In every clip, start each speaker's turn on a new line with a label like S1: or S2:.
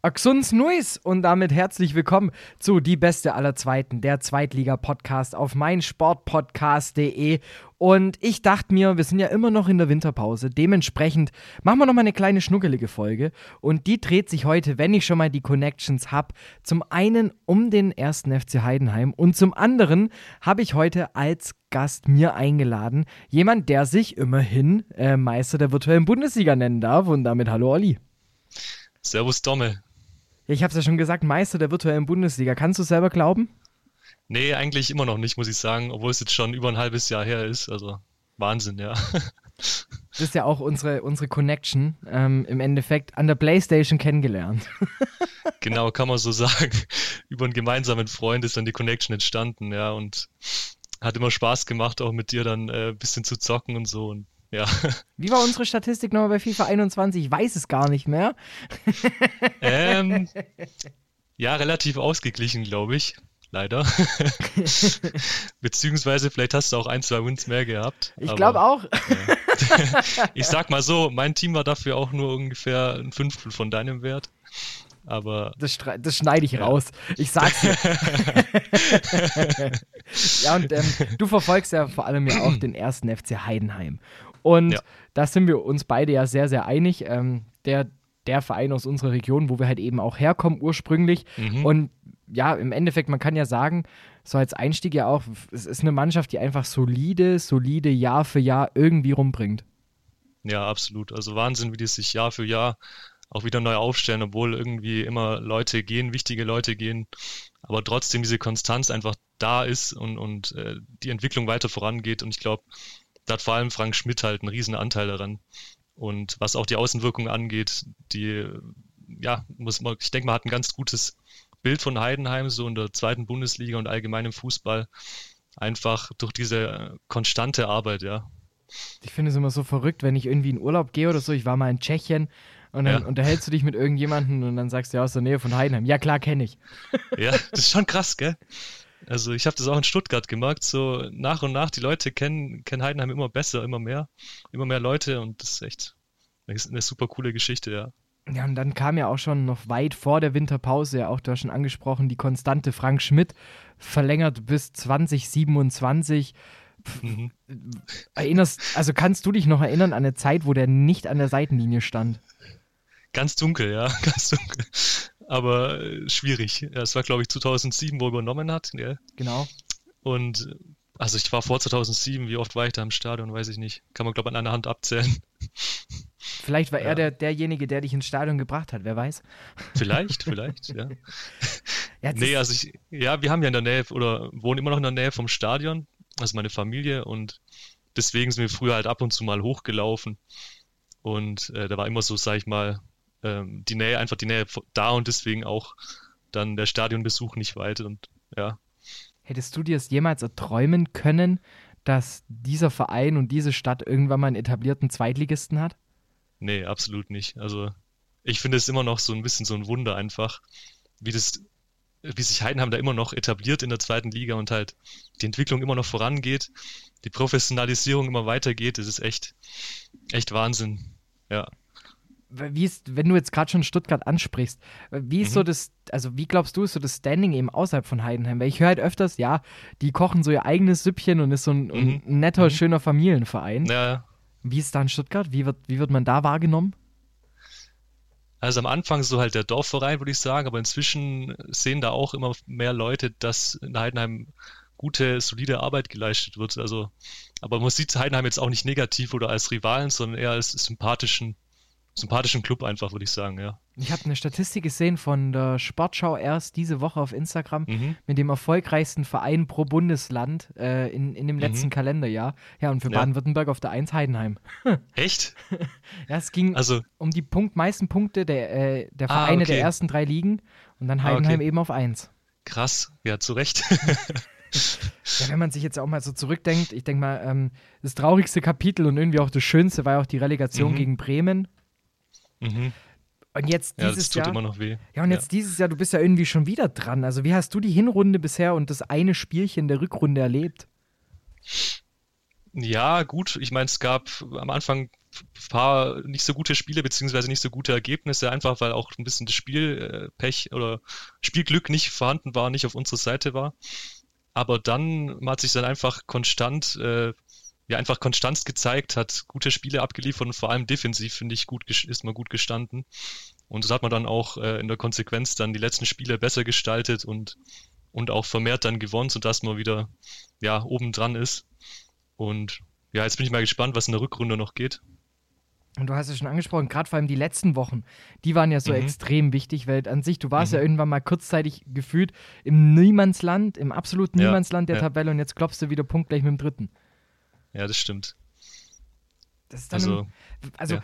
S1: Axuns Nuis und damit herzlich willkommen zu Die Beste aller Zweiten, der Zweitliga-Podcast auf meinsportpodcast.de. Und ich dachte mir, wir sind ja immer noch in der Winterpause, dementsprechend machen wir noch mal eine kleine schnuckelige Folge. Und die dreht sich heute, wenn ich schon mal die Connections habe, zum einen um den ersten FC Heidenheim und zum anderen habe ich heute als Gast mir eingeladen, jemand, der sich immerhin äh, Meister der virtuellen Bundesliga nennen darf. Und damit hallo Olli.
S2: Servus Domme.
S1: Ja, ich habe es ja schon gesagt, Meister der virtuellen Bundesliga. Kannst du es selber glauben?
S2: Nee, eigentlich immer noch nicht, muss ich sagen, obwohl es jetzt schon über ein halbes Jahr her ist. Also Wahnsinn, ja.
S1: Das ist ja auch unsere, unsere Connection ähm, im Endeffekt an der Playstation kennengelernt.
S2: genau, kann man so sagen. Über einen gemeinsamen Freund ist dann die Connection entstanden, ja. Und hat immer Spaß gemacht, auch mit dir dann ein äh, bisschen zu zocken und so. Und ja.
S1: Wie war unsere Statistik nochmal bei FIFA 21? Ich weiß es gar nicht mehr.
S2: ähm, ja, relativ ausgeglichen, glaube ich. Leider. Beziehungsweise vielleicht hast du auch ein, zwei Wins mehr gehabt.
S1: Ich glaube auch.
S2: Ja. ich sag mal so, mein Team war dafür auch nur ungefähr ein Fünftel von deinem Wert. Aber.
S1: Das, das schneide ich ja. raus. Ich sag's dir. ja, und ähm, du verfolgst ja vor allem ja auch den ersten FC Heidenheim. Und ja. da sind wir uns beide ja sehr, sehr einig. Ähm, der, der Verein aus unserer Region, wo wir halt eben auch herkommen ursprünglich. Mhm. Und ja, im Endeffekt, man kann ja sagen, so als Einstieg ja auch, es ist eine Mannschaft, die einfach solide, solide Jahr für Jahr irgendwie rumbringt.
S2: Ja, absolut. Also Wahnsinn, wie die sich Jahr für Jahr auch wieder neu aufstellen, obwohl irgendwie immer Leute gehen, wichtige Leute gehen, aber trotzdem diese Konstanz einfach da ist und, und äh, die Entwicklung weiter vorangeht. Und ich glaube, da hat vor allem Frank Schmidt halt einen riesen Anteil daran. Und was auch die Außenwirkung angeht, die, ja, muss man, ich denke, man hat ein ganz gutes Bild von Heidenheim, so in der zweiten Bundesliga und allgemein im Fußball. Einfach durch diese konstante Arbeit, ja.
S1: Ich finde es immer so verrückt, wenn ich irgendwie in Urlaub gehe oder so. Ich war mal in Tschechien und dann ja. unterhältst du dich mit irgendjemandem und dann sagst du ja aus der Nähe von Heidenheim. Ja, klar, kenne ich.
S2: Ja, das ist schon krass, gell? Also ich habe das auch in Stuttgart gemerkt, so nach und nach, die Leute kennen, kennen Heidenheim immer besser, immer mehr, immer mehr Leute und das ist echt eine super coole Geschichte, ja.
S1: Ja, und dann kam ja auch schon noch weit vor der Winterpause, ja auch hast schon angesprochen, die konstante Frank Schmidt verlängert bis 2027. Mhm. Erinnerst, also kannst du dich noch erinnern an eine Zeit, wo der nicht an der Seitenlinie stand?
S2: Ganz dunkel, ja, ganz dunkel aber äh, schwierig. Es war, glaube ich, 2007, wo er übernommen hat. Gell?
S1: Genau.
S2: Und also ich war vor 2007, wie oft war ich da im Stadion, weiß ich nicht. Kann man, glaube ich, an einer Hand abzählen.
S1: Vielleicht war ja. er der, derjenige, der dich ins Stadion gebracht hat, wer weiß.
S2: Vielleicht, vielleicht, ja. ja nee, also ich, ja, wir haben ja in der Nähe oder wohnen immer noch in der Nähe vom Stadion, also meine Familie und deswegen sind wir früher halt ab und zu mal hochgelaufen. Und äh, da war immer so, sag ich mal, ähm, die Nähe, einfach die Nähe da und deswegen auch dann der Stadionbesuch nicht weit und ja.
S1: Hättest du dir es jemals erträumen können, dass dieser Verein und diese Stadt irgendwann mal einen etablierten Zweitligisten hat?
S2: Nee, absolut nicht. Also ich finde es immer noch so ein bisschen so ein Wunder einfach, wie das, wie sich Heidenheim da immer noch etabliert in der zweiten Liga und halt die Entwicklung immer noch vorangeht, die Professionalisierung immer weitergeht. Das ist echt, echt Wahnsinn. Ja
S1: wie ist, wenn du jetzt gerade schon Stuttgart ansprichst, wie ist mhm. so das, also wie glaubst du, ist so das Standing eben außerhalb von Heidenheim? Weil ich höre halt öfters, ja, die kochen so ihr eigenes Süppchen und ist so ein, mhm. ein netter, mhm. schöner Familienverein.
S2: Ja.
S1: Wie ist da in Stuttgart? Wie wird, wie wird man da wahrgenommen?
S2: Also am Anfang so halt der Dorfverein, würde ich sagen, aber inzwischen sehen da auch immer mehr Leute, dass in Heidenheim gute, solide Arbeit geleistet wird. Also, aber man sieht Heidenheim jetzt auch nicht negativ oder als Rivalen, sondern eher als sympathischen sympathischen Club einfach, würde ich sagen, ja.
S1: Ich habe eine Statistik gesehen von der Sportschau erst diese Woche auf Instagram mhm. mit dem erfolgreichsten Verein pro Bundesland äh, in, in dem letzten mhm. Kalenderjahr. Ja, und für ja. Baden-Württemberg auf der 1 Heidenheim.
S2: Echt?
S1: ja, es ging also, um die Punkt, meisten Punkte der, äh, der ah, Vereine ah, okay. der ersten drei Ligen und dann Heidenheim ah, okay. eben auf 1.
S2: Krass, ja, zu Recht.
S1: Ja, wenn man sich jetzt auch mal so zurückdenkt, ich denke mal, ähm, das traurigste Kapitel und irgendwie auch das schönste war ja auch die Relegation mhm. gegen Bremen. Mhm. Und jetzt
S2: Ja,
S1: dieses
S2: das tut
S1: Jahr.
S2: immer noch weh.
S1: Ja, und jetzt dieses Jahr, du bist ja irgendwie schon wieder dran. Also, wie hast du die Hinrunde bisher und das eine Spielchen der Rückrunde erlebt?
S2: Ja, gut. Ich meine, es gab am Anfang ein paar nicht so gute Spiele, beziehungsweise nicht so gute Ergebnisse, einfach weil auch ein bisschen das Spielpech oder Spielglück nicht vorhanden war, nicht auf unserer Seite war. Aber dann hat sich dann einfach konstant, äh, ja, einfach Konstanz gezeigt, hat gute Spiele abgeliefert und vor allem defensiv, finde ich, gut, ist man gut gestanden. Und so hat man dann auch äh, in der Konsequenz dann die letzten Spiele besser gestaltet und, und auch vermehrt dann gewonnen, sodass man wieder, ja, oben dran ist. Und ja, jetzt bin ich mal gespannt, was in der Rückrunde noch geht.
S1: Und du hast es schon angesprochen, gerade vor allem die letzten Wochen, die waren ja so
S2: Mhm.
S1: extrem wichtig, weil an sich, du warst
S2: Mhm.
S1: ja irgendwann mal kurzzeitig gefühlt im Niemandsland, im absoluten
S2: Ja,
S1: Niemandsland der
S2: ja.
S1: Tabelle und jetzt klopfst du wieder punktgleich mit dem dritten.
S2: Ja, das stimmt.
S1: Das ist dann
S2: Also,
S1: im, also
S2: ja.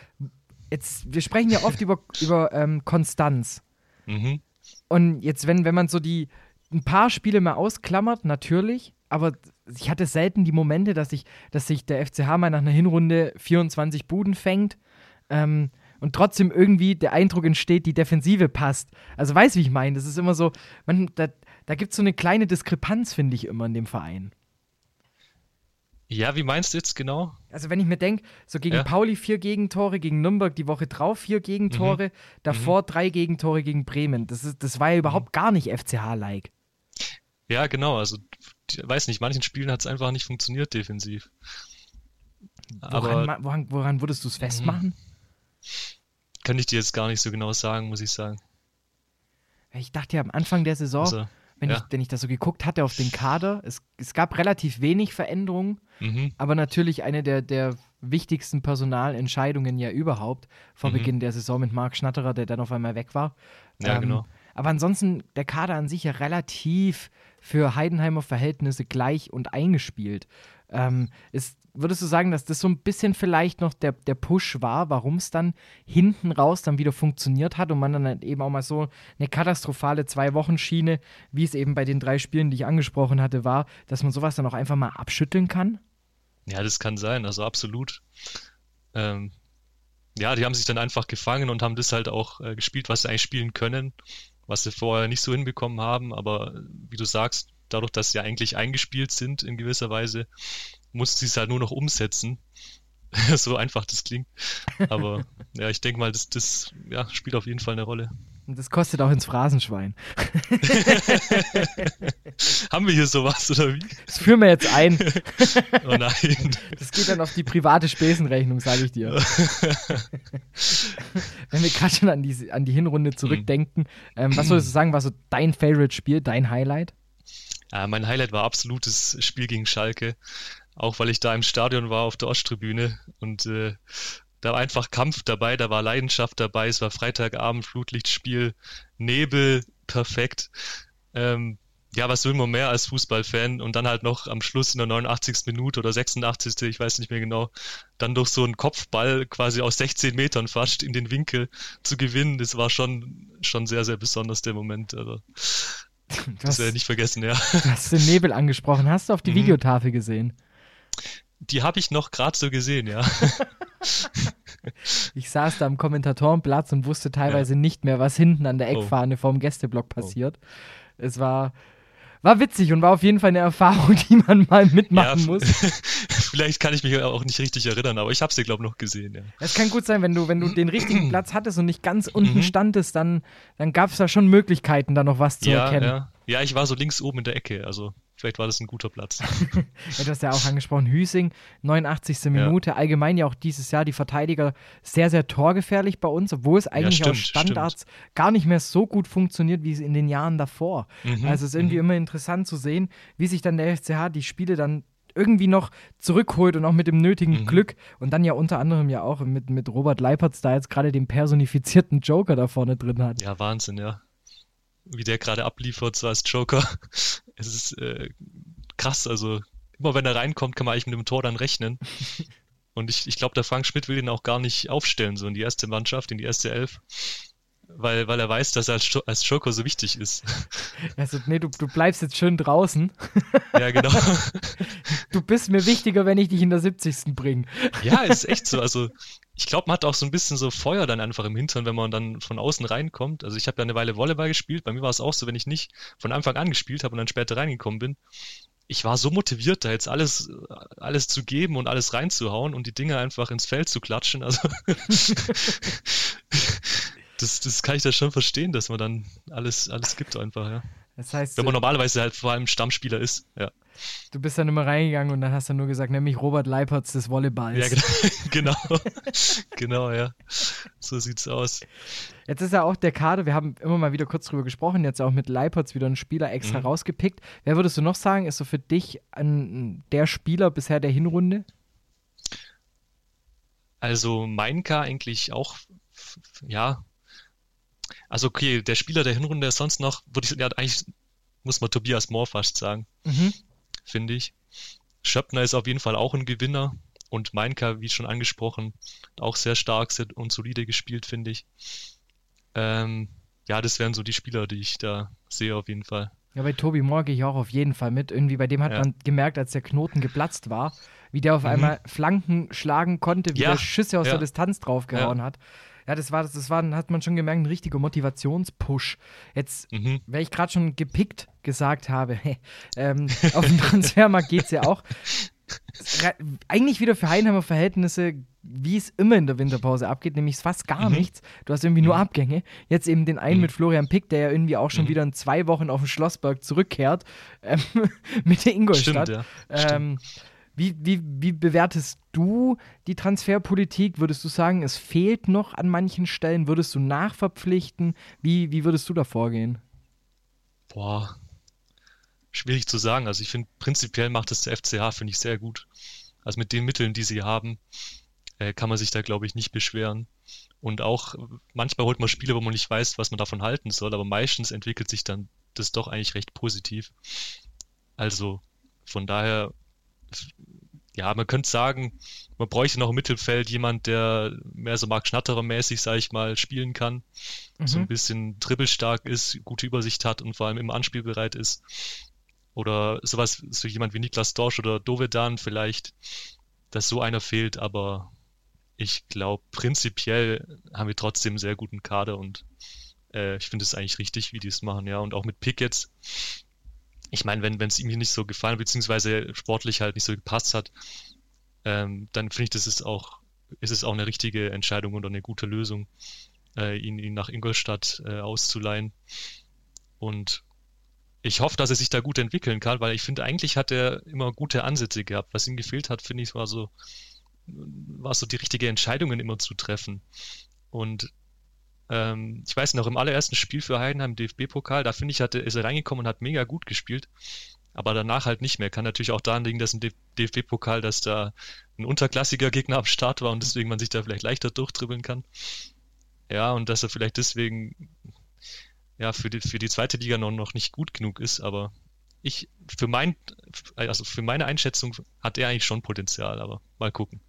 S1: jetzt, wir sprechen ja oft über, über ähm, Konstanz.
S2: mhm.
S1: Und jetzt, wenn, wenn man so die ein paar Spiele mal ausklammert, natürlich, aber ich hatte selten die Momente, dass ich, dass sich der FCH mal nach einer Hinrunde 24 Buden fängt ähm, und trotzdem irgendwie der Eindruck entsteht, die Defensive passt. Also weißt du, wie ich meine? Das ist immer so, man, da, da gibt es so eine kleine Diskrepanz, finde ich, immer in dem Verein.
S2: Ja, wie meinst du jetzt genau?
S1: Also wenn ich mir denke, so gegen
S2: Ja. Mhm.
S1: Pauli vier Gegentore, gegen Nürnberg die Woche drauf vier Gegentore, davor drei Gegentore gegen Bremen. Das, ist, das war ja überhaupt gar nicht FCH-like.
S2: Ja, genau. Also, weiß nicht, manchen Spielen hat es einfach nicht funktioniert defensiv.
S1: Woran,
S2: Aber Mhm.
S1: woran, woran würdest du es festmachen?
S2: kann ich dir jetzt gar nicht so genau sagen, muss ich sagen.
S1: Ich dachte ja am Anfang der Saison,
S2: Also,
S1: wenn,
S2: ja.
S1: ich, wenn ich das so geguckt hatte auf den Kader, es, es gab relativ wenig Veränderungen,
S2: mhm.
S1: aber natürlich eine der, der wichtigsten Personalentscheidungen ja überhaupt vor
S2: Mhm.
S1: Beginn der Saison mit Marc Schnatterer, der dann auf einmal weg war.
S2: Ja, genau.
S1: Aber ansonsten der Kader an sich ja relativ für Heidenheimer Verhältnisse gleich und eingespielt. Ähm, ist, würdest du sagen, dass das so ein bisschen vielleicht noch der, der Push war, warum es dann hinten raus dann wieder funktioniert hat und man dann halt eben auch mal so eine katastrophale Zwei-Wochen-Schiene, wie es eben bei den drei Spielen, die ich angesprochen hatte, war, dass man sowas dann auch einfach mal abschütteln kann?
S2: Ja, das kann sein, also absolut. Ähm, ja, die haben sich dann einfach gefangen und haben das halt auch äh, gespielt, was sie eigentlich spielen können, was sie vorher nicht so hinbekommen haben. Aber äh, wie du sagst, dadurch, dass sie eigentlich eingespielt sind in gewisser Weise, mussten sie es halt nur noch umsetzen. so einfach das klingt. Aber ja, ich denke mal, das, das ja, spielt auf jeden Fall eine Rolle.
S1: Und das kostet auch ins Phrasenschwein.
S2: Haben wir hier sowas oder wie?
S1: Das führen wir jetzt ein.
S2: Oh nein.
S1: Das geht dann auf die private Spesenrechnung, sage ich dir. Wenn wir gerade schon an die, an die Hinrunde zurückdenken, ähm, was würdest du sagen, war so dein Favorite-Spiel, dein Highlight?
S2: Ja, mein Highlight war absolutes Spiel gegen Schalke, auch weil ich da im Stadion war auf der Osttribüne und äh, da war einfach Kampf dabei, da war Leidenschaft dabei, es war Freitagabend, Flutlichtspiel, Nebel, perfekt. Ähm, ja, was will man mehr als Fußballfan und dann halt noch am Schluss in der 89. Minute oder 86. ich weiß nicht mehr genau, dann durch so einen Kopfball quasi aus 16 Metern fast in den Winkel zu gewinnen, das war schon, schon sehr, sehr besonders der Moment. Also, das
S1: hast,
S2: werde ich nicht vergessen, ja.
S1: du hast den Nebel angesprochen. Hast du auf die
S2: Mhm.
S1: Videotafel gesehen?
S2: Die habe ich noch gerade so gesehen, ja.
S1: Ich saß da am Kommentatorenplatz und wusste teilweise nicht mehr, was hinten an der
S2: Oh.
S1: Eckfahne vorm Gästeblock passiert. Es war, war witzig und war auf jeden Fall eine Erfahrung, die man mal mitmachen
S2: ja,
S1: muss.
S2: Vielleicht kann ich mich auch nicht richtig erinnern, aber ich habe sie, glaube ich, noch gesehen, ja.
S1: Es kann gut sein, wenn du, wenn du den richtigen Platz hattest und nicht ganz unten
S2: Mhm.
S1: standest, dann, dann gab es da schon Möglichkeiten, da noch was zu
S2: Ja,
S1: erkennen.
S2: ja. ja, ich war so links oben in der Ecke, also vielleicht war das ein guter Platz.
S1: Ja, du hast ja auch angesprochen, Hüsing, 89. Minute. Allgemein ja auch dieses Jahr die Verteidiger sehr, sehr torgefährlich bei uns, obwohl es eigentlich
S2: stimmt,
S1: aus Standards gar nicht mehr so gut funktioniert, wie es in den Jahren davor.
S2: Mhm,
S1: Also es ist irgendwie immer interessant zu sehen, wie sich dann der FCH die Spiele dann irgendwie noch zurückholt und auch mit dem nötigen
S2: Mhm.
S1: Glück und dann ja unter anderem ja auch mit, mit Robert Leipertz da jetzt gerade den personifizierten Joker da vorne drin hat.
S2: Ja, Wahnsinn, ja. Wie der gerade abliefert, so als Joker. Es ist äh, krass, also immer wenn er reinkommt, kann man eigentlich mit dem Tor dann rechnen. Und ich, ich glaube, der Frank Schmidt will ihn auch gar nicht aufstellen, so in die erste Mannschaft, in die erste Elf. Weil, weil er weiß, dass er als, als Joker so wichtig ist.
S1: Also, nee, du, du bleibst jetzt schön draußen.
S2: ja, genau.
S1: Du bist mir wichtiger, wenn ich dich in der 70. bringe.
S2: Ja, ist echt so. Also ich glaube, man hat auch so ein bisschen so Feuer dann einfach im Hintern, wenn man dann von außen reinkommt. Also ich habe ja eine Weile Volleyball gespielt. Bei mir war es auch so, wenn ich nicht von Anfang an gespielt habe und dann später reingekommen bin. Ich war so motiviert, da jetzt alles, alles zu geben und alles reinzuhauen und die Dinge einfach ins Feld zu klatschen. Also das, das kann ich da schon verstehen, dass man dann alles, alles gibt einfach, ja.
S1: Das heißt,
S2: wenn man normalerweise halt vor allem Stammspieler ist, ja.
S1: Du bist dann immer reingegangen und dann hast du nur gesagt, nämlich Robert Leipertz des Volleyballs.
S2: Ja, genau. genau. genau, ja. So sieht's aus.
S1: Jetzt ist ja auch der Kader, wir haben immer mal wieder kurz drüber gesprochen, jetzt auch mit Leipertz wieder einen Spieler extra mhm. rausgepickt. Wer würdest du noch sagen, ist so für dich ein, der Spieler bisher der Hinrunde?
S2: Also Mainka eigentlich auch, ja. Also okay, der Spieler der Hinrunde ist sonst noch, würde ich, ja eigentlich muss man Tobias Mohr fast sagen. Mhm finde ich. Schöppner ist auf jeden Fall auch ein Gewinner und Meinka, wie schon angesprochen, auch sehr stark und solide gespielt, finde ich. Ähm, ja, das wären so die Spieler, die ich da sehe auf jeden Fall.
S1: Ja, bei Tobi Moore gehe ich auch auf jeden Fall mit. Irgendwie bei dem hat ja. man gemerkt, als der Knoten geplatzt war, wie der auf mhm. einmal Flanken schlagen konnte, wie ja. der Schüsse aus ja. der Distanz draufgehauen hat. Ja, das war, das war, hat man schon gemerkt, ein richtiger Motivationspush. Jetzt, mhm. weil ich gerade schon gepickt gesagt habe, ähm, auf dem Transfermarkt geht es ja auch. Eigentlich wieder für Heidenheimer Verhältnisse, wie es immer in der Winterpause abgeht, nämlich fast gar mhm. nichts. Du hast irgendwie nur mhm. Abgänge. Jetzt eben den einen mhm. mit Florian Pick, der ja irgendwie auch schon mhm. wieder in zwei Wochen auf den Schlossberg zurückkehrt, ähm, mit der Ingolstadt. Stimmt, ja. ähm, wie, wie, wie bewertest du die Transferpolitik? Würdest du sagen, es fehlt noch an manchen Stellen? Würdest du nachverpflichten? Wie, wie würdest du da vorgehen?
S2: Boah, schwierig zu sagen. Also ich finde, prinzipiell macht es der FCH, finde ich, sehr gut. Also mit den Mitteln, die sie haben, äh, kann man sich da, glaube ich, nicht beschweren. Und auch manchmal holt man Spiele, wo man nicht weiß, was man davon halten soll, aber meistens entwickelt sich dann das doch eigentlich recht positiv. Also von daher ja, man könnte sagen, man bräuchte noch im Mittelfeld jemand, der mehr so Marc Schnatterer mäßig, sag ich mal, spielen kann. Mhm. So ein bisschen dribbelstark ist, gute Übersicht hat und vor allem im Anspiel bereit ist. Oder sowas, so jemand wie Niklas Dorsch oder Dovedan vielleicht, dass so einer fehlt, aber ich glaube, prinzipiell haben wir trotzdem einen sehr guten Kader und äh, ich finde es eigentlich richtig, wie die es machen, ja. Und auch mit Pickets, ich meine, wenn es ihm nicht so gefallen, beziehungsweise sportlich halt nicht so gepasst hat, ähm, dann finde ich, das ist auch, ist es auch eine richtige Entscheidung und eine gute Lösung, äh, ihn, ihn nach Ingolstadt äh, auszuleihen. Und ich hoffe, dass er sich da gut entwickeln kann, weil ich finde, eigentlich hat er immer gute Ansätze gehabt. Was ihm gefehlt hat, finde ich, war so, war so die richtige Entscheidungen immer zu treffen. Und ähm, ich weiß noch, im allerersten Spiel für Heidenheim DFB-Pokal, da finde ich, hatte, ist er reingekommen und hat mega gut gespielt. Aber danach halt nicht mehr. Kann natürlich auch daran liegen, dass im DFB-Pokal, dass da ein unterklassiger Gegner am Start war und deswegen man sich da vielleicht leichter durchdribbeln kann. Ja, und dass er vielleicht deswegen ja für die, für die zweite Liga noch, noch nicht gut genug ist, aber ich, für mein, also für meine Einschätzung hat er eigentlich schon Potenzial, aber mal gucken.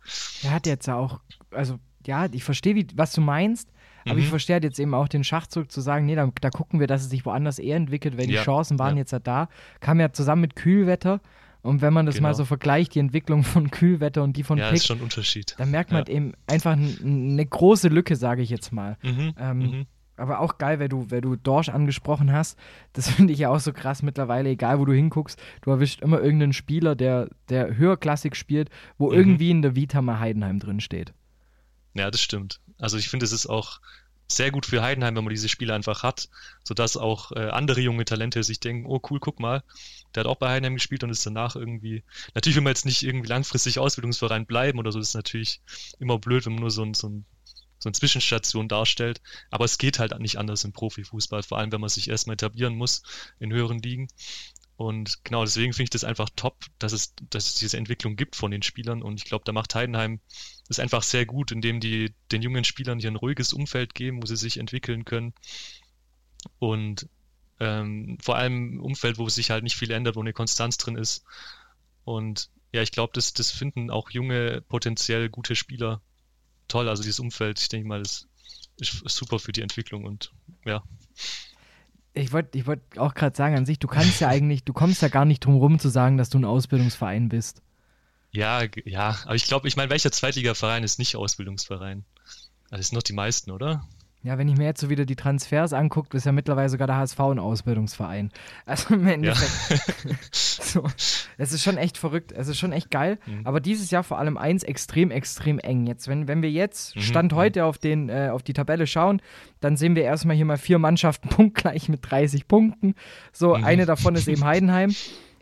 S1: Er hat jetzt ja auch, also ja, ich verstehe, was du meinst, aber mhm. ich verstehe halt jetzt eben auch den Schachzug zu sagen, nee, da, da, gucken wir, dass es sich woanders eher entwickelt, weil ja. die Chancen waren ja. jetzt halt da. Kam ja zusammen mit Kühlwetter. Und wenn man das genau. mal so vergleicht, die Entwicklung von Kühlwetter und die von
S2: ja, Pick, ist schon ein Unterschied.
S1: dann merkt man ja. halt eben einfach eine große Lücke, sage ich jetzt mal. Mhm. Ähm, mhm. Aber auch geil, weil du, weil du Dorsch angesprochen hast. Das finde ich ja auch so krass mittlerweile, egal wo du hinguckst. Du erwischt immer irgendeinen Spieler, der, der höherklassig spielt, wo mhm. irgendwie in der Vita mal Heidenheim drin steht.
S2: Ja, das stimmt. Also ich finde, es ist auch sehr gut für Heidenheim, wenn man diese Spiele einfach hat, sodass auch äh, andere junge Talente sich denken, oh cool, guck mal, der hat auch bei Heidenheim gespielt und ist danach irgendwie, natürlich will man jetzt nicht irgendwie langfristig Ausbildungsverein bleiben oder so, das ist natürlich immer blöd, wenn man nur so ein, so ein so eine Zwischenstation darstellt. Aber es geht halt nicht anders im Profifußball, vor allem wenn man sich erstmal etablieren muss in höheren Ligen. Und genau deswegen finde ich das einfach top, dass es, dass es diese Entwicklung gibt von den Spielern. Und ich glaube, da macht Heidenheim ist einfach sehr gut, indem die den jungen Spielern hier ein ruhiges Umfeld geben, wo sie sich entwickeln können. Und ähm, vor allem ein Umfeld, wo sich halt nicht viel ändert, wo eine Konstanz drin ist. Und ja, ich glaube, das, das finden auch junge, potenziell gute Spieler toll. Also dieses Umfeld, ich denke mal, das ist super für die Entwicklung und ja.
S1: Ich wollte ich wollt auch gerade sagen an sich, du kannst ja eigentlich, du kommst ja gar nicht drum rum zu sagen, dass du ein Ausbildungsverein bist.
S2: Ja, ja, aber ich glaube, ich meine, welcher Zweitligaverein ist nicht Ausbildungsverein? Das sind noch die meisten, oder?
S1: Ja, wenn ich mir jetzt so wieder die Transfers angucke, ist ja mittlerweile sogar der HSV ein Ausbildungsverein. Also im Endeffekt. Ja. so, es ist schon echt verrückt. Es ist schon echt geil. Mhm. Aber dieses Jahr vor allem eins extrem, extrem eng. Jetzt, wenn, wenn wir jetzt, mhm. Stand mhm. heute, auf, den, äh, auf die Tabelle schauen, dann sehen wir erstmal hier mal vier Mannschaften punktgleich mit 30 Punkten. So, mhm. eine davon ist eben Heidenheim.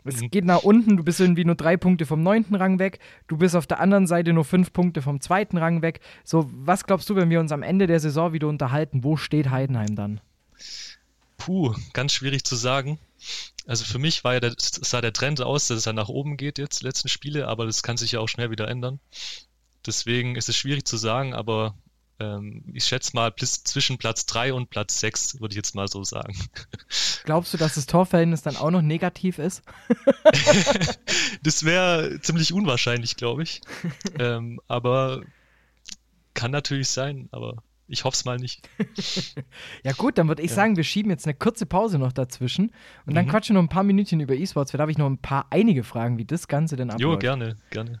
S1: Es mhm. geht nach unten, du bist irgendwie nur drei Punkte vom neunten Rang weg, du bist auf der anderen Seite nur fünf Punkte vom zweiten Rang weg. So, was glaubst du, wenn wir uns am Ende der Saison wieder unterhalten, wo steht Heidenheim dann?
S2: Puh, ganz schwierig zu sagen. Also für mich war ja der, sah der Trend aus, dass es dann nach oben geht jetzt, die letzten Spiele, aber das kann sich ja auch schnell wieder ändern. Deswegen ist es schwierig zu sagen, aber ähm, ich schätze mal zwischen Platz 3 und Platz 6, würde ich jetzt mal so sagen.
S1: Glaubst du, dass das Torverhältnis dann auch noch negativ ist?
S2: das wäre ziemlich unwahrscheinlich, glaube ich. ähm, aber kann natürlich sein, aber ich hoffe es mal nicht.
S1: ja gut, dann würde ich ja. sagen, wir schieben jetzt eine kurze Pause noch dazwischen und dann mhm. quatschen wir noch ein paar Minütchen über E-Sports. Da habe ich noch ein paar einige Fragen, wie das Ganze denn abläuft.
S2: Jo, gerne, gerne.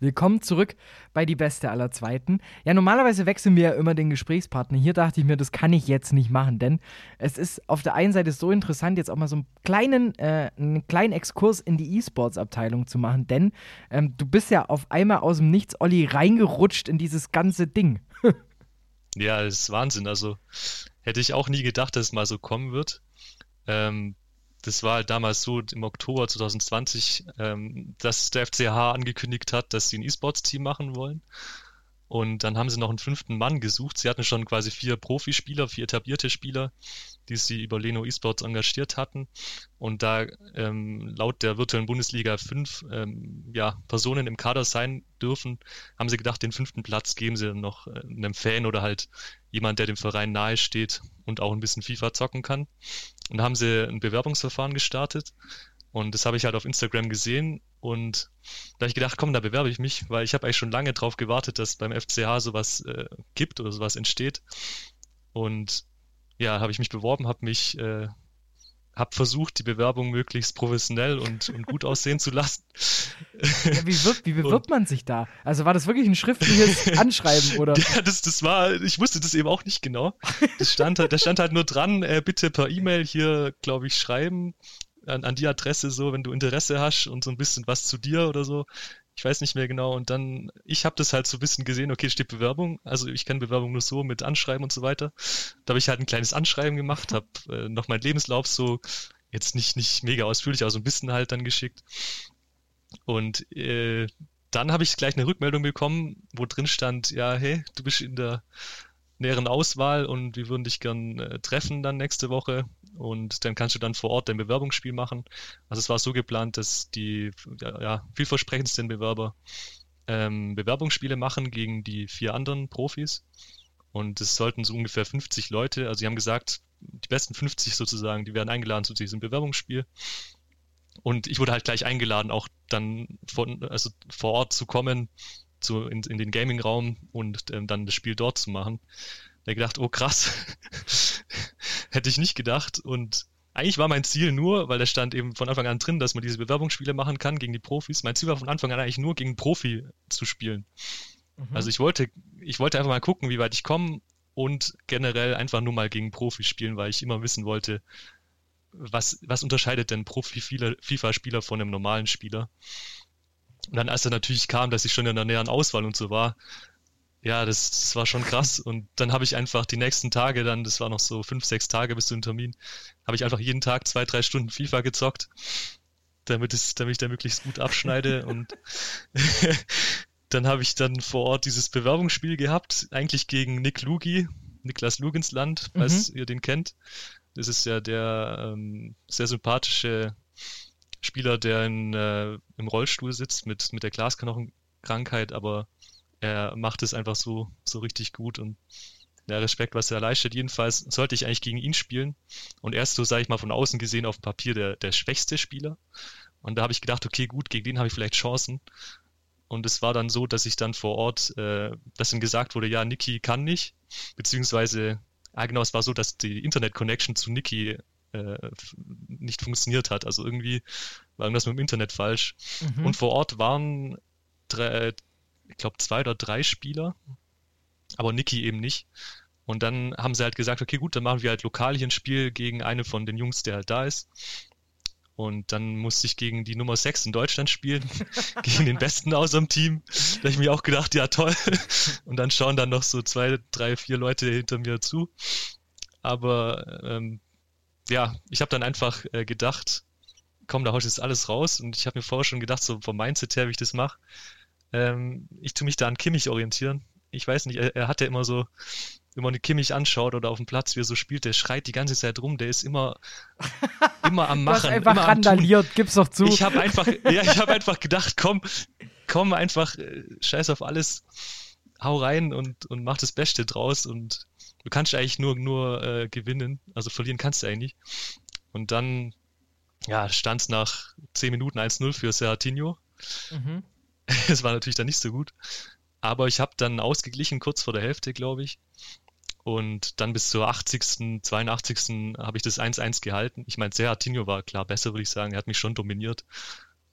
S1: Willkommen zurück bei Die Beste aller Zweiten. Ja, normalerweise wechseln wir ja immer den Gesprächspartner. Hier dachte ich mir, das kann ich jetzt nicht machen, denn es ist auf der einen Seite so interessant, jetzt auch mal so einen kleinen, äh, einen kleinen Exkurs in die E-Sports-Abteilung zu machen, denn ähm, du bist ja auf einmal aus dem Nichts, Olli, reingerutscht in dieses ganze Ding.
S2: ja, das ist Wahnsinn. Also hätte ich auch nie gedacht, dass es mal so kommen wird. Ähm, das war halt damals so im Oktober 2020, ähm, dass der FCH angekündigt hat, dass sie ein E-Sports-Team machen wollen. Und dann haben sie noch einen fünften Mann gesucht. Sie hatten schon quasi vier Profispieler, vier etablierte Spieler, die sie über Leno Esports engagiert hatten. Und da ähm, laut der virtuellen Bundesliga fünf ähm, ja, Personen im Kader sein dürfen, haben sie gedacht, den fünften Platz geben sie dann noch äh, einem Fan oder halt jemand, der dem Verein nahe steht und auch ein bisschen FIFA zocken kann. Und da haben sie ein Bewerbungsverfahren gestartet. Und das habe ich halt auf Instagram gesehen und da habe ich gedacht, komm, da bewerbe ich mich, weil ich habe eigentlich schon lange drauf gewartet, dass beim FCH sowas äh, gibt oder sowas entsteht. Und ja, habe ich mich beworben, habe mich, äh, habe versucht, die Bewerbung möglichst professionell und, und gut aussehen zu lassen.
S1: Ja, wie, wird, wie bewirbt und, man sich da? Also war das wirklich ein schriftliches Anschreiben oder?
S2: Ja, das, das war, ich wusste das eben auch nicht genau. Das stand halt, da stand halt nur dran, äh, bitte per E-Mail hier, glaube ich, schreiben an, an die Adresse so, wenn du Interesse hast und so ein bisschen was zu dir oder so. Ich weiß nicht mehr genau. Und dann, ich habe das halt so ein bisschen gesehen, okay, steht Bewerbung. Also ich kenne Bewerbung nur so mit Anschreiben und so weiter. Da habe ich halt ein kleines Anschreiben gemacht, habe äh, noch meinen Lebenslauf so, jetzt nicht, nicht mega ausführlich, aber so ein bisschen halt dann geschickt. Und äh, dann habe ich gleich eine Rückmeldung bekommen, wo drin stand, ja, hey, du bist in der näheren Auswahl und wir würden dich gern äh, treffen dann nächste Woche und dann kannst du dann vor Ort dein Bewerbungsspiel machen. Also es war so geplant, dass die ja, ja, vielversprechendsten Bewerber ähm, Bewerbungsspiele machen gegen die vier anderen Profis und es sollten so ungefähr 50 Leute, also sie haben gesagt, die besten 50 sozusagen, die werden eingeladen zu diesem Bewerbungsspiel. Und ich wurde halt gleich eingeladen, auch dann von, also vor Ort zu kommen zu, in, in den Gaming-Raum und ähm, dann das Spiel dort zu machen. Da gedacht, oh krass, hätte ich nicht gedacht. Und eigentlich war mein Ziel nur, weil da stand eben von Anfang an drin, dass man diese Bewerbungsspiele machen kann gegen die Profis. Mein Ziel war von Anfang an eigentlich nur gegen Profi zu spielen. Mhm. Also ich wollte, ich wollte einfach mal gucken, wie weit ich komme und generell einfach nur mal gegen Profi spielen, weil ich immer wissen wollte, was, was unterscheidet denn Profi-FIFA-Spieler von einem normalen Spieler? Und dann, als er natürlich kam, dass ich schon in der näheren Auswahl und so war, ja, das, das war schon krass. Und dann habe ich einfach die nächsten Tage, dann, das war noch so fünf, sechs Tage bis zum Termin, habe ich einfach jeden Tag zwei, drei Stunden FIFA gezockt, damit, es, damit ich da möglichst gut abschneide. und dann habe ich dann vor Ort dieses Bewerbungsspiel gehabt, eigentlich gegen Nick Lugi, Niklas Lugensland, falls mhm. ihr den kennt. Das ist ja der ähm, sehr sympathische Spieler, der in, äh, im Rollstuhl sitzt mit, mit der Glasknochenkrankheit, aber er macht es einfach so, so richtig gut und ja, Respekt, was er leistet. Jedenfalls sollte ich eigentlich gegen ihn spielen. Und er ist so, sage ich mal, von außen gesehen auf dem Papier der, der schwächste Spieler. Und da habe ich gedacht, okay, gut, gegen den habe ich vielleicht Chancen. Und es war dann so, dass ich dann vor Ort, äh, dass ihm gesagt wurde, ja, Niki kann nicht. Beziehungsweise, ja genau, es war so, dass die Internet-Connection zu Niki äh, nicht funktioniert hat. Also irgendwie war irgendwas mit dem Internet falsch. Mhm. Und vor Ort waren drei, ich glaube, zwei oder drei Spieler, aber Niki eben nicht. Und dann haben sie halt gesagt, okay, gut, dann machen wir halt lokal hier ein Spiel gegen eine von den Jungs, der halt da ist. Und dann musste ich gegen die Nummer 6 in Deutschland spielen, gegen den Besten aus dem Team. Da habe ich mir auch gedacht, ja toll. Und dann schauen dann noch so zwei, drei, vier Leute hinter mir zu. Aber ähm, ja, ich habe dann einfach äh, gedacht, komm, da haust jetzt alles raus. Und ich habe mir vorher schon gedacht, so vom Mindset her, wie ich das mache, ähm, ich tue mich da an Kimmich orientieren. Ich weiß nicht, er, er hat ja immer so, wenn man Kimmich anschaut oder auf dem Platz, wie er so spielt, der schreit die ganze Zeit rum, der ist immer, immer am Machen. Du hast
S1: einfach
S2: immer
S1: randaliert, gib's doch zu.
S2: Ich habe einfach, ja, ich habe einfach gedacht, komm, komm einfach, äh, scheiß auf alles, hau rein und, und mach das Beste draus und du kannst eigentlich nur, nur äh, gewinnen, also verlieren kannst du eigentlich. Und dann, ja, stand es nach 10 Minuten 1-0 für Serratinho. Mhm. Es war natürlich dann nicht so gut. Aber ich habe dann ausgeglichen, kurz vor der Hälfte, glaube ich. Und dann bis zur 80., 82. habe ich das 1-1 gehalten. Ich meine, Serratinho war klar besser, würde ich sagen. Er hat mich schon dominiert.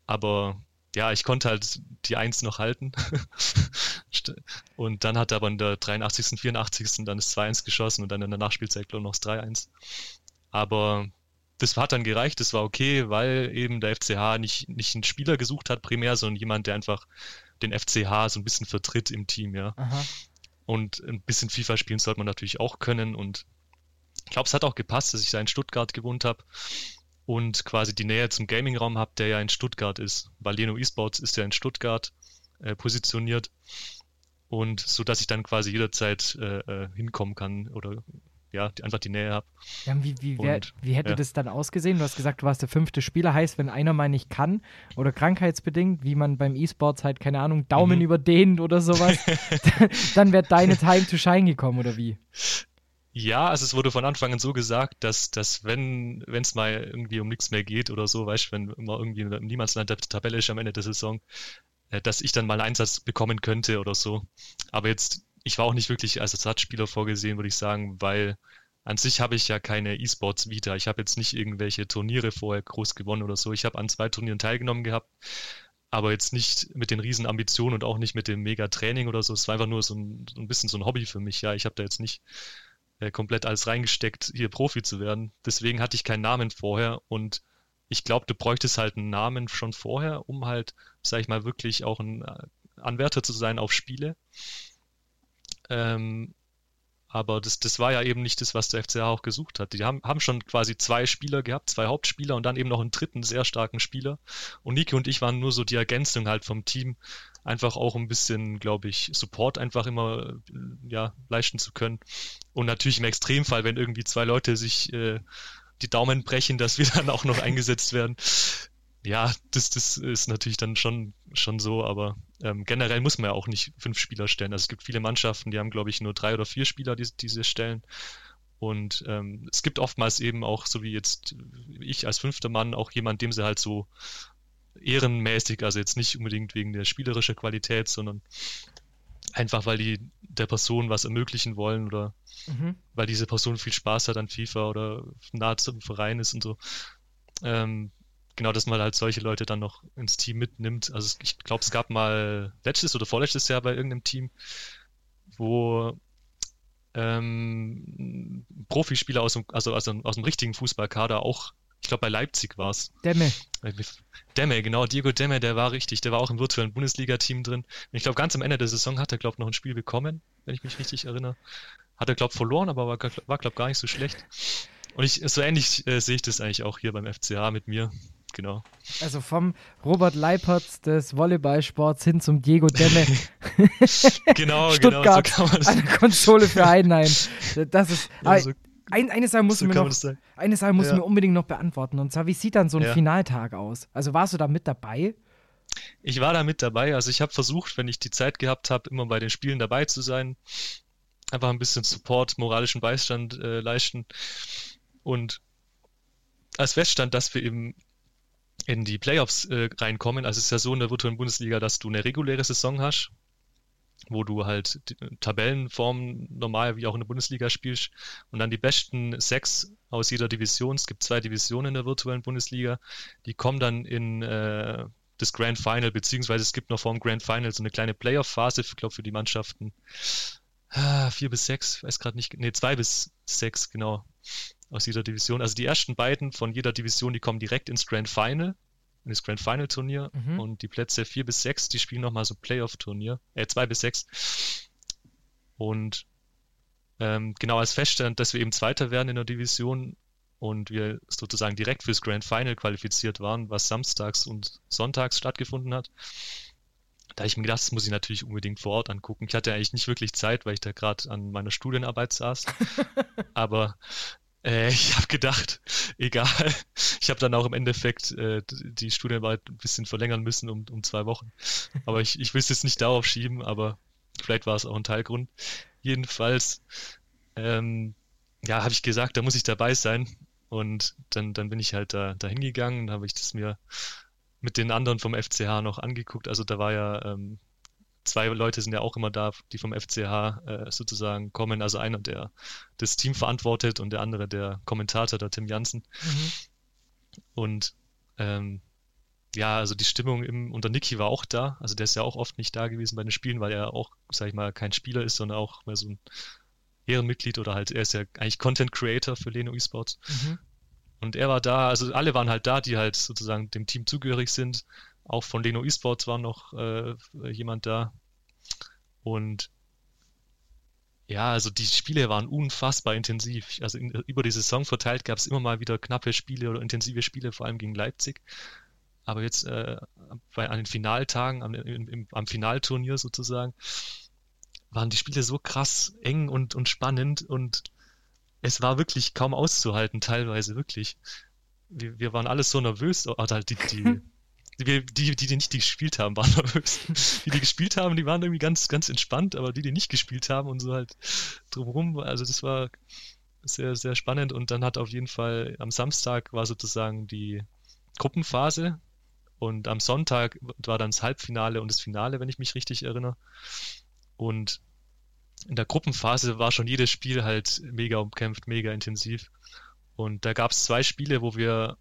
S2: Aber ja, ich konnte halt die 1 noch halten. und dann hat er aber in der 83., 84. dann das 2-1 geschossen und dann in der Nachspielzeit, noch das 3-1. Aber das hat dann gereicht, das war okay, weil eben der FCH nicht, nicht einen Spieler gesucht hat primär, sondern jemand, der einfach den FCH so ein bisschen vertritt im Team, ja. Aha. Und ein bisschen FIFA spielen sollte man natürlich auch können und ich glaube, es hat auch gepasst, dass ich da in Stuttgart gewohnt habe und quasi die Nähe zum Gaming-Raum habe, der ja in Stuttgart ist, weil Leno Esports ist ja in Stuttgart äh, positioniert und so, dass ich dann quasi jederzeit äh, äh hinkommen kann oder ja, die, einfach die Nähe habe.
S1: Ja, wie, wie, wär, wie hätte ja. das dann ausgesehen? Du hast gesagt, du warst der fünfte Spieler. Heißt, wenn einer mal nicht kann oder krankheitsbedingt, wie man beim E-Sports halt, keine Ahnung, Daumen mhm. überdehnt oder sowas, dann, dann wäre deine Time to Shine gekommen oder wie?
S2: Ja, also es wurde von Anfang an so gesagt, dass, dass wenn es mal irgendwie um nichts mehr geht oder so, weißt du, wenn immer irgendwie im Niemandsland der Tabelle ist am Ende der Saison, äh, dass ich dann mal einen Einsatz bekommen könnte oder so. Aber jetzt ich war auch nicht wirklich als Ersatzspieler vorgesehen, würde ich sagen, weil an sich habe ich ja keine E-Sports Vita. Ich habe jetzt nicht irgendwelche Turniere vorher groß gewonnen oder so. Ich habe an zwei Turnieren teilgenommen gehabt, aber jetzt nicht mit den riesen Ambitionen und auch nicht mit dem mega Training oder so. Es war einfach nur so ein, ein bisschen so ein Hobby für mich. Ja, ich habe da jetzt nicht äh, komplett alles reingesteckt, hier Profi zu werden. Deswegen hatte ich keinen Namen vorher und ich glaube, du bräuchtest halt einen Namen schon vorher, um halt, sag ich mal, wirklich auch ein äh, Anwärter zu sein auf Spiele. Ähm, aber das, das war ja eben nicht das, was der FCA auch gesucht hat. Die haben, haben schon quasi zwei Spieler gehabt, zwei Hauptspieler und dann eben noch einen dritten sehr starken Spieler. Und Niki und ich waren nur so die Ergänzung halt vom Team, einfach auch ein bisschen, glaube ich, Support einfach immer ja, leisten zu können. Und natürlich im Extremfall, wenn irgendwie zwei Leute sich äh, die Daumen brechen, dass wir dann auch noch eingesetzt werden ja, das, das ist natürlich dann schon, schon so, aber ähm, generell muss man ja auch nicht fünf Spieler stellen. Also es gibt viele Mannschaften, die haben, glaube ich, nur drei oder vier Spieler, die diese stellen. Und ähm, es gibt oftmals eben auch, so wie jetzt ich als fünfter Mann, auch jemand, dem sie halt so ehrenmäßig, also jetzt nicht unbedingt wegen der spielerischen Qualität, sondern einfach, weil die der Person was ermöglichen wollen oder mhm. weil diese Person viel Spaß hat an FIFA oder nahe zum Verein ist und so. Ähm, genau, dass man halt solche Leute dann noch ins Team mitnimmt. Also ich glaube, es gab mal letztes oder vorletztes Jahr bei irgendeinem Team, wo ähm, Profispieler aus dem, also, also aus dem richtigen Fußballkader auch, ich glaube bei Leipzig war es.
S1: Demme.
S2: Demme, genau, Diego Demme, der war richtig, der war auch im virtuellen Bundesliga-Team drin. Und ich glaube, ganz am Ende der Saison hat er, glaube ich, noch ein Spiel bekommen, wenn ich mich richtig erinnere. Hat er, glaube ich, verloren, aber war, war glaube ich, gar nicht so schlecht. Und ich, so ähnlich äh, sehe ich das eigentlich auch hier beim FCA mit mir genau.
S1: Also vom Robert Leipertz des Volleyballsports hin zum Diego Demme.
S2: genau,
S1: Stuttgart, genau, so kann man das. Eine Konsole für Heidenheim. Das ist, ja, so, ein, eine Sache musst
S2: So
S1: mir noch, eine Sache musst du
S2: Ja.
S1: mir unbedingt noch beantworten. Und zwar, wie sieht dann so ein
S2: Ja.
S1: Finaltag aus? Also warst du da mit dabei?
S2: Ich war da mit dabei. Also ich habe versucht, wenn ich die Zeit gehabt habe, immer bei den Spielen dabei zu sein. Einfach ein bisschen Support, moralischen Beistand äh, leisten. Und als feststand, dass wir eben in die Playoffs äh, reinkommen, also es ist ja so in der virtuellen Bundesliga, dass du eine reguläre Saison hast, wo du halt die Tabellenform normal wie auch in der Bundesliga spielst und dann die besten sechs aus jeder Division, es gibt zwei Divisionen in der virtuellen Bundesliga, die kommen dann in äh, das Grand Final, beziehungsweise es gibt noch vor dem Grand Final so eine kleine Playoff-Phase, ich glaube für die Mannschaften ah, vier bis sechs, weiß gerade nicht, nee, zwei bis sechs, genau, aus jeder Division. Also die ersten beiden von jeder Division, die kommen direkt ins Grand Final, in das Grand Final Turnier
S1: Mhm.
S2: und die Plätze vier bis sechs, die spielen nochmal so Playoff-Turnier, äh, zwei bis sechs. Und ähm, genau als feststand, dass wir eben Zweiter werden in der Division und wir sozusagen direkt fürs Grand Final qualifiziert waren, was samstags und sonntags stattgefunden hat. Da ich mir gedacht, das muss ich natürlich unbedingt vor Ort angucken. Ich hatte eigentlich nicht wirklich Zeit, weil ich da gerade an meiner Studienarbeit saß. Aber äh, ich habe gedacht, egal. Ich habe dann auch im Endeffekt äh, die Studienarbeit ein bisschen verlängern müssen um, um zwei Wochen. Aber ich, ich will es jetzt nicht darauf schieben, aber vielleicht war es auch ein Teilgrund. Jedenfalls, ähm, ja, habe ich gesagt, da muss ich dabei sein. Und dann, dann bin ich halt da, da hingegangen, habe ich das mir mit den anderen vom FCH noch angeguckt. Also da war ja, ähm, zwei Leute sind ja auch immer da, die vom FCH äh, sozusagen kommen. Also einer, der das Team verantwortet und der andere, der Kommentator, der Tim Jansen.
S1: Mhm.
S2: Und ähm, ja, also die Stimmung im, und der Niki war auch da. Also der ist ja auch oft nicht da gewesen bei den Spielen, weil er auch, sag ich mal, kein Spieler ist, sondern auch mehr so ein Ehrenmitglied oder halt, er ist ja eigentlich Content Creator für Leno Esports.
S1: Mhm.
S2: Und er war da, also alle waren halt da, die halt sozusagen dem Team zugehörig sind. Auch von Leno Esports war noch äh, jemand da. Und ja, also die Spiele waren unfassbar intensiv. Also in, über die Saison verteilt gab es immer mal wieder knappe Spiele oder intensive Spiele, vor allem gegen Leipzig. Aber jetzt äh, bei, an den Finaltagen, am, im, am Finalturnier sozusagen, waren die Spiele so krass eng und, und spannend und es war wirklich kaum auszuhalten, teilweise wirklich. Wir, wir waren alles so nervös, oder halt die, die, die, die, die, die nicht gespielt haben, waren nervös. Die, die gespielt haben, die waren irgendwie ganz, ganz entspannt, aber die, die nicht gespielt haben und so halt drumherum, also das war sehr, sehr spannend und dann hat auf jeden Fall am Samstag war sozusagen die Gruppenphase und am Sonntag war dann das Halbfinale und das Finale, wenn ich mich richtig erinnere. Und in der Gruppenphase war schon jedes Spiel halt mega umkämpft, mega intensiv. Und da gab es zwei Spiele, wo wir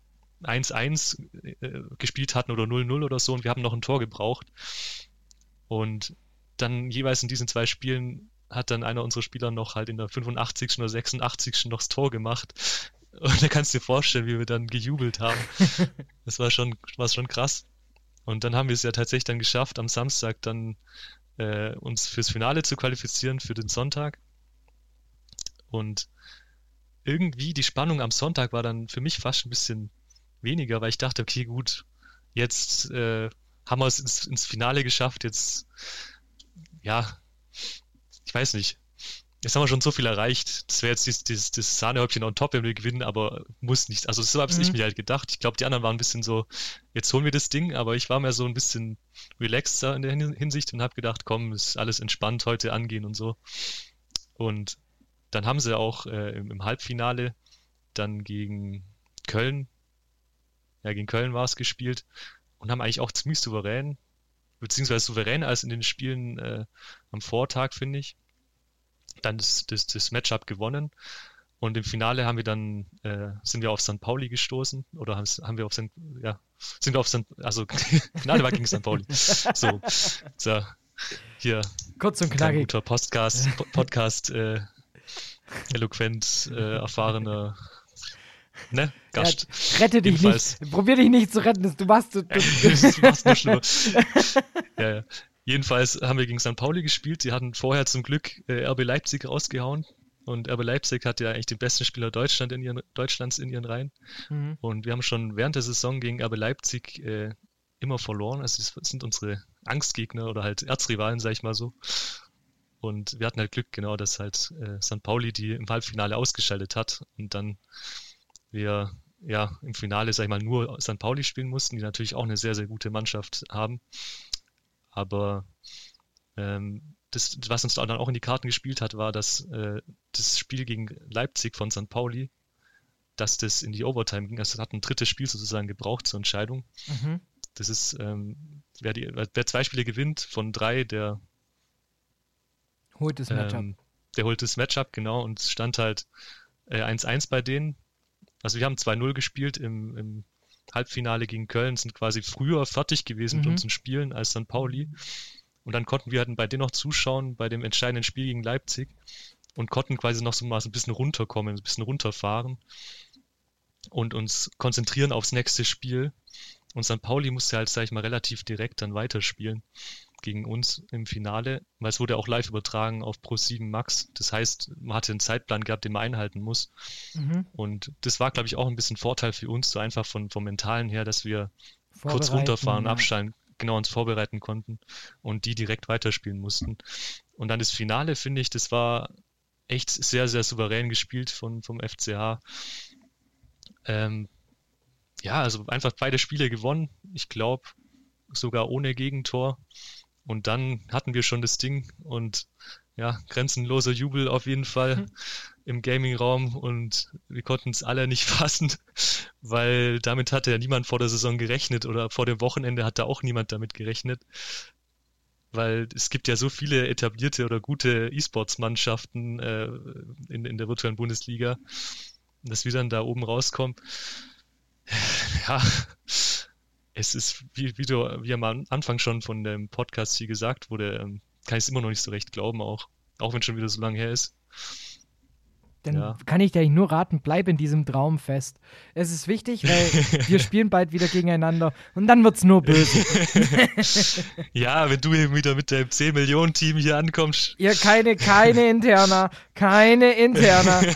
S2: 1-1 äh, gespielt hatten oder 0-0 oder so und wir haben noch ein Tor gebraucht. Und dann jeweils in diesen zwei Spielen hat dann einer unserer Spieler noch halt in der 85. oder 86. noch das Tor gemacht. Und da kannst du dir vorstellen, wie wir dann gejubelt haben. Das war schon, war schon krass. Und dann haben wir es ja tatsächlich dann geschafft, am Samstag dann äh, uns fürs Finale zu qualifizieren für den Sonntag. Und irgendwie die Spannung am Sonntag war dann für mich fast ein bisschen weniger, weil ich dachte, okay, gut, jetzt äh, haben wir es ins, ins Finale geschafft, jetzt, ja, ich weiß nicht. Jetzt haben wir schon so viel erreicht. Das wäre jetzt dieses, dieses, das Sahnehäubchen on top, wenn wir gewinnen, aber muss nicht. Also so habe
S1: Mhm.
S2: ich mir halt gedacht. Ich glaube, die anderen waren ein bisschen so, jetzt holen wir das Ding, aber ich war mir so ein bisschen relaxter in der Hin- Hinsicht und habe gedacht, komm, ist alles entspannt heute angehen und so. Und dann haben sie auch äh, im, im Halbfinale dann gegen Köln, ja, gegen Köln war es gespielt und haben eigentlich auch ziemlich souverän, beziehungsweise souveräner als in den Spielen äh, am Vortag, finde ich, dann das, das, das Matchup gewonnen. Und im Finale haben wir dann, äh, sind wir auf St. Pauli gestoßen oder haben, haben wir auf St. Ja, sind wir auf St. Also, Finale war gegen St. Pauli. So, so hier,
S1: Kurz und knackig.
S2: guter Podcast, Po- Podcast, äh, eloquent, äh, erfahrener, ne, Gast.
S1: Ja, rette dich
S2: Jedenfalls.
S1: nicht. Probier dich nicht zu retten. Das- Du machst. Du, du,
S2: das macht's nur schlimmer. ja, ja. Jedenfalls haben wir gegen St. Pauli gespielt. Sie hatten vorher zum Glück äh, RB Leipzig rausgehauen. Und RB Leipzig hat ja eigentlich den besten Spieler Deutschland in ihren, Deutschlands in ihren Reihen.
S1: Mhm.
S2: Und wir haben schon während der Saison gegen RB Leipzig äh, immer verloren. Also das sind unsere Angstgegner oder halt Erzrivalen, sag ich mal so. Und wir hatten halt Glück, genau, dass halt äh, St. Pauli die im Halbfinale ausgeschaltet hat und dann wir ja im Finale, sag ich mal, nur St. Pauli spielen mussten, die natürlich auch eine sehr, sehr gute Mannschaft haben. Aber ähm, das, was uns dann auch in die Karten gespielt hat, war, dass äh, das Spiel gegen Leipzig von St. Pauli, dass das in die Overtime ging. Also es hat ein drittes Spiel sozusagen gebraucht zur Entscheidung. Mhm. Das ist, ähm, wer, die, wer zwei Spiele gewinnt von drei, der
S1: Holt das Matchup. Ähm,
S2: der holt das Matchup, genau. Und es stand halt 1-1 äh, bei denen. Also wir haben 2-0 gespielt im, im, Halbfinale gegen Köln, sind quasi früher fertig gewesen mhm. mit unseren Spielen als St. Pauli. Und dann konnten wir halt bei denen noch zuschauen, bei dem entscheidenden Spiel gegen Leipzig und konnten quasi noch so mal so ein bisschen runterkommen, ein bisschen runterfahren und uns konzentrieren aufs nächste Spiel. Und St. Pauli musste halt, sag ich mal, relativ direkt dann weiterspielen gegen uns im Finale, weil es wurde auch live übertragen auf Pro7 Max. Das heißt, man hatte einen Zeitplan gehabt, den man einhalten muss. Mhm. Und das war, glaube ich, auch ein bisschen Vorteil für uns, so einfach von, vom Mentalen her, dass wir kurz runterfahren, ja. abschalten, genau uns vorbereiten konnten und die direkt weiterspielen mussten. Und dann das Finale, finde ich, das war echt sehr, sehr souverän gespielt von, vom FCH. Ähm, ja, also einfach beide Spiele gewonnen. Ich glaube, sogar ohne Gegentor. Und dann hatten wir schon das Ding und ja, grenzenloser Jubel auf jeden Fall mhm. im Gaming-Raum und wir konnten es alle nicht fassen, weil damit hatte ja niemand vor der Saison gerechnet oder vor dem Wochenende hat da auch niemand damit gerechnet, weil es gibt ja so viele etablierte oder gute E-Sports-Mannschaften äh, in, in der virtuellen Bundesliga, dass wir dann da oben rauskommen. Ja, es ist, wie, wie, du, wie am Anfang schon von dem Podcast hier gesagt wurde, ähm, kann ich es immer noch nicht so recht glauben, auch, auch wenn es schon wieder so lange her ist.
S1: Dann ja. kann ich dir nur raten, bleib in diesem Traum fest. Es ist wichtig, weil wir spielen bald wieder gegeneinander und dann wird es nur böse.
S2: ja, wenn du hier wieder mit deinem 10-Millionen-Team hier ankommst.
S1: Ja, keine, keine Interna. Keine Interna.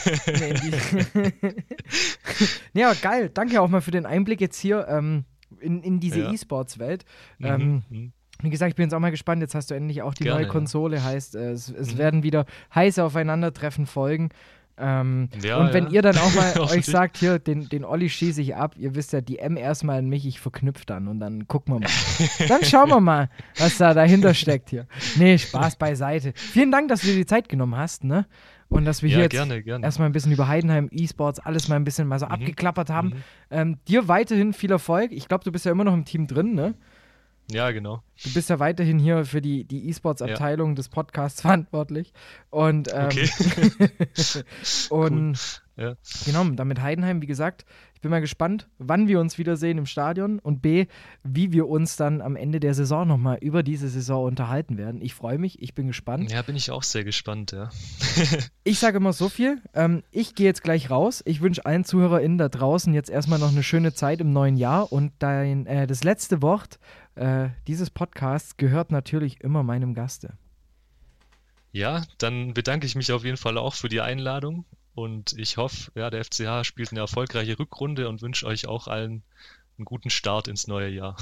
S1: nee, aber geil. Danke auch mal für den Einblick jetzt hier. Ähm, in, in diese ja. E-Sports-Welt. Mhm. Ähm, mhm. Wie gesagt, ich bin jetzt auch mal gespannt. Jetzt hast du endlich auch die Gerne, neue Konsole. Heißt, äh, es, es mhm. werden wieder heiße Aufeinandertreffen folgen. Ähm, ja, und wenn ja. ihr dann auch mal euch sagt, hier, den, den Olli schieße ich ab, ihr wisst ja, die M erstmal an mich, ich verknüpfe dann und dann gucken wir mal. dann schauen wir mal, was da dahinter steckt hier. Nee, Spaß beiseite. Vielen Dank, dass du dir die Zeit genommen hast, ne? Und dass wir ja, hier jetzt gerne, gerne. erstmal ein bisschen über Heidenheim, E-Sports, alles mal ein bisschen mal so mhm. abgeklappert haben. Mhm. Ähm, dir weiterhin viel Erfolg. Ich glaube, du bist ja immer noch im Team drin, ne?
S2: Ja, genau.
S1: Du bist ja weiterhin hier für die, die E-Sports-Abteilung ja. des Podcasts verantwortlich. Und, ähm, okay. und cool. ja. genau, damit Heidenheim, wie gesagt, ich bin mal gespannt, wann wir uns wiedersehen im Stadion und B, wie wir uns dann am Ende der Saison nochmal über diese Saison unterhalten werden. Ich freue mich, ich bin gespannt.
S2: Ja, bin ich auch sehr gespannt, ja.
S1: ich sage immer so viel. Ähm, ich gehe jetzt gleich raus. Ich wünsche allen ZuhörerInnen da draußen jetzt erstmal noch eine schöne Zeit im neuen Jahr und dein, äh, das letzte Wort äh, dieses Podcasts gehört natürlich immer meinem Gaste.
S2: Ja, dann bedanke ich mich auf jeden Fall auch für die Einladung und ich hoffe, ja, der FCH spielt eine erfolgreiche Rückrunde und wünsche euch auch allen einen guten Start ins neue Jahr.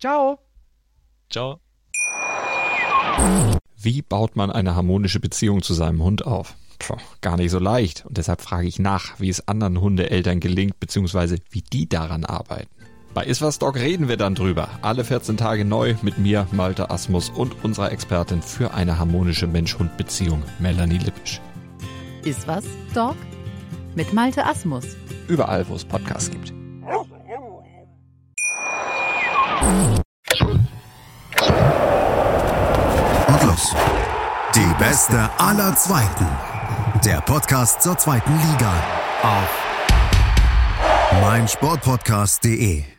S1: Ciao.
S2: Ciao.
S3: Wie baut man eine harmonische Beziehung zu seinem Hund auf? Puh, gar nicht so leicht. Und deshalb frage ich nach, wie es anderen Hundeeltern gelingt, beziehungsweise wie die daran arbeiten. Bei Iswas Dog reden wir dann drüber. Alle 14 Tage neu mit mir, Malte Asmus und unserer Expertin für eine harmonische Mensch-Hund-Beziehung, Melanie Lippisch.
S4: Iswas Dog mit Malte Asmus.
S3: Überall, wo es Podcasts gibt.
S5: Und los. Die beste aller Zweiten. Der Podcast zur zweiten Liga auf meinsportpodcast.de